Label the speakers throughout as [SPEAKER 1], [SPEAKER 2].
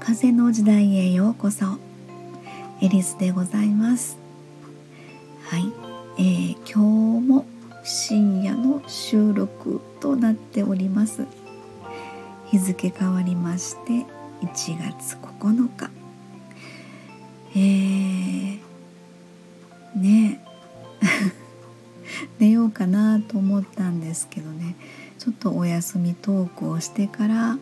[SPEAKER 1] 風の時代へようこそ。エリスでございます。はい、えー、今日も深夜の収録となっております。日付変わりまして1月9日。えー、寝ようかなと思ったんですけどねちょっとお休みトークをしてから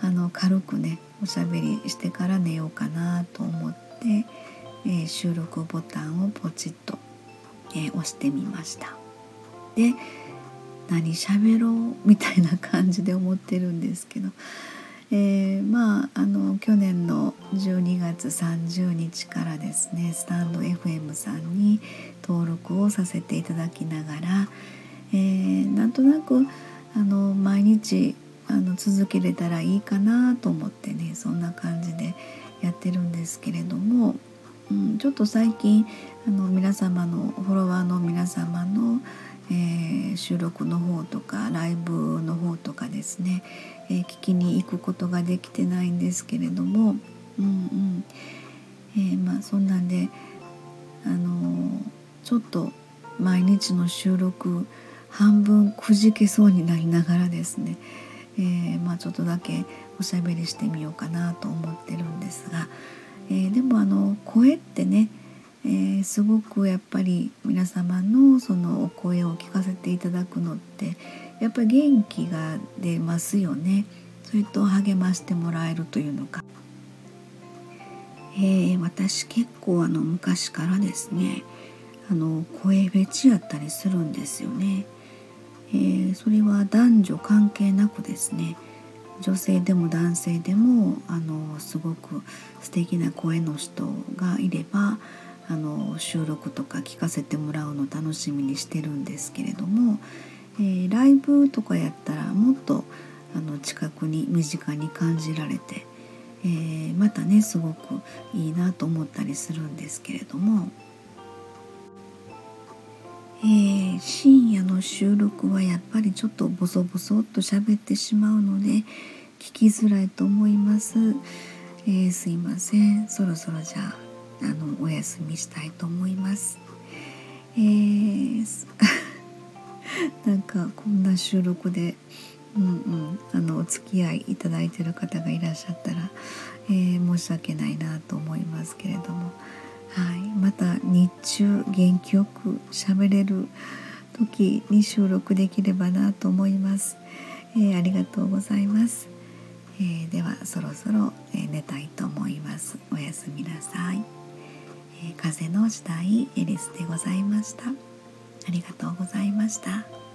[SPEAKER 1] あの軽くねおしゃべりしてから寝ようかなと思って、えー、収録ボタンをポチッと、えー、押してみました。で何喋ろうみたいな感じで思ってるんですけど、えー、まああの去年の12月30日からですねスタンド FM さん録をさせていただきながら、えー、なんとなくあの毎日あの続けれたらいいかなと思ってねそんな感じでやってるんですけれども、うん、ちょっと最近あの皆様のフォロワーの皆様の、えー、収録の方とかライブの方とかですね、えー、聞きに行くことができてないんですけれども、うんうん。えー、まあそんなんで、あのちょっと毎日の収録半分くじけそうになりながらですねえー、まあ、ちょっとだけおしゃべりしてみようかなと思ってるんですが、えー、でもあの声ってね、えー、すごくやっぱり皆様のそのお声を聞かせていただくのってやっぱり元気が出ますよね。それと励ましてもらえるというのか。え、私結構あの昔からですねあの声フェチやったりするんですよね。えー、それは男女関係なくですね女性でも男性でもあのすごく素敵な声の人がいればあの収録とか聞かせてもらうの楽しみにしてるんですけれども、えー、ライブとかやったらもっとあの近くに身近に感じられて、えー、またねすごくいいなと思ったりするんですけれども。えー、深夜の収録はやっぱりちょっとボソボソっと喋ってしまうので聞きづらいと思います、えー、すいません。そろそろじゃああのお休みしたいと思います。えー、なんかこんな収録でうんうんあのお付き合いいただいてる方がいらっしゃったら、えー、申し訳ないなと思いますけれども。はい、また日中元気よく喋れる時に収録できればなと思います、えー、ありがとうございます、えー、ではそろそろ、え寝たいと思います。おやすみなさい、え風の時代エリスでございました。ありがとうございました。